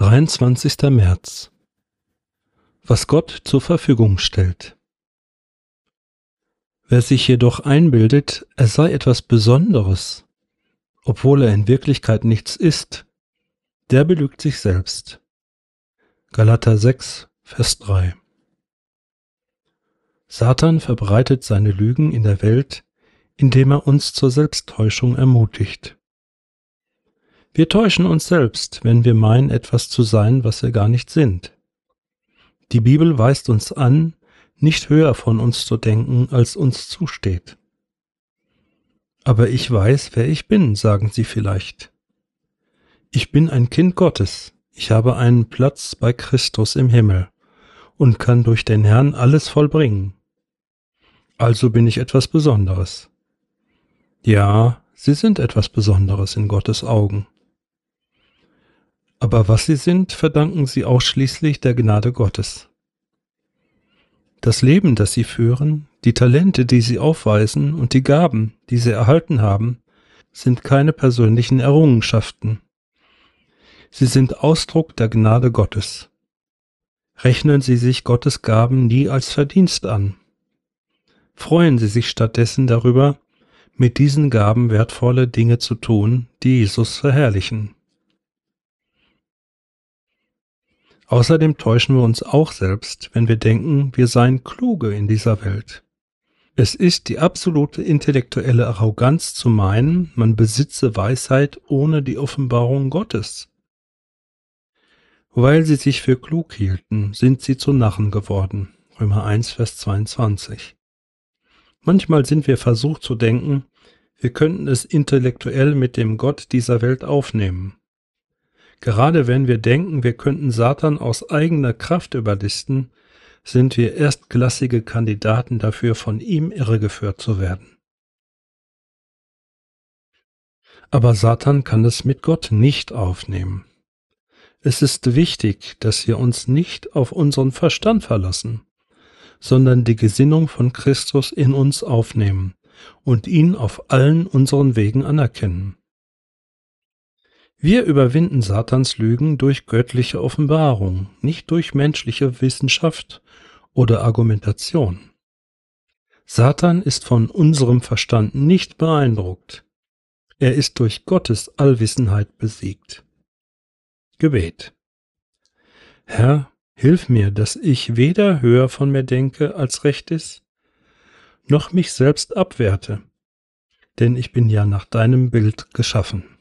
23. März Was Gott zur Verfügung stellt Wer sich jedoch einbildet, er sei etwas Besonderes, obwohl er in Wirklichkeit nichts ist, der belügt sich selbst. Galater 6, Vers 3 Satan verbreitet seine Lügen in der Welt, indem er uns zur Selbsttäuschung ermutigt. Wir täuschen uns selbst, wenn wir meinen, etwas zu sein, was wir gar nicht sind. Die Bibel weist uns an, nicht höher von uns zu denken, als uns zusteht. Aber ich weiß, wer ich bin, sagen Sie vielleicht. Ich bin ein Kind Gottes, ich habe einen Platz bei Christus im Himmel und kann durch den Herrn alles vollbringen. Also bin ich etwas Besonderes. Ja, Sie sind etwas Besonderes in Gottes Augen. Aber was sie sind, verdanken sie ausschließlich der Gnade Gottes. Das Leben, das sie führen, die Talente, die sie aufweisen und die Gaben, die sie erhalten haben, sind keine persönlichen Errungenschaften. Sie sind Ausdruck der Gnade Gottes. Rechnen Sie sich Gottes Gaben nie als Verdienst an. Freuen Sie sich stattdessen darüber, mit diesen Gaben wertvolle Dinge zu tun, die Jesus verherrlichen. Außerdem täuschen wir uns auch selbst, wenn wir denken, wir seien kluge in dieser Welt. Es ist die absolute intellektuelle Arroganz zu meinen, man besitze Weisheit ohne die Offenbarung Gottes. Weil sie sich für klug hielten, sind sie zu Narren geworden. Römer 1, Vers 22. Manchmal sind wir versucht zu denken, wir könnten es intellektuell mit dem Gott dieser Welt aufnehmen. Gerade wenn wir denken, wir könnten Satan aus eigener Kraft überlisten, sind wir erstklassige Kandidaten dafür, von ihm irregeführt zu werden. Aber Satan kann es mit Gott nicht aufnehmen. Es ist wichtig, dass wir uns nicht auf unseren Verstand verlassen, sondern die Gesinnung von Christus in uns aufnehmen und ihn auf allen unseren Wegen anerkennen. Wir überwinden Satans Lügen durch göttliche Offenbarung, nicht durch menschliche Wissenschaft oder Argumentation. Satan ist von unserem Verstand nicht beeindruckt. Er ist durch Gottes Allwissenheit besiegt. Gebet. Herr, hilf mir, dass ich weder höher von mir denke, als recht ist, noch mich selbst abwerte, denn ich bin ja nach deinem Bild geschaffen.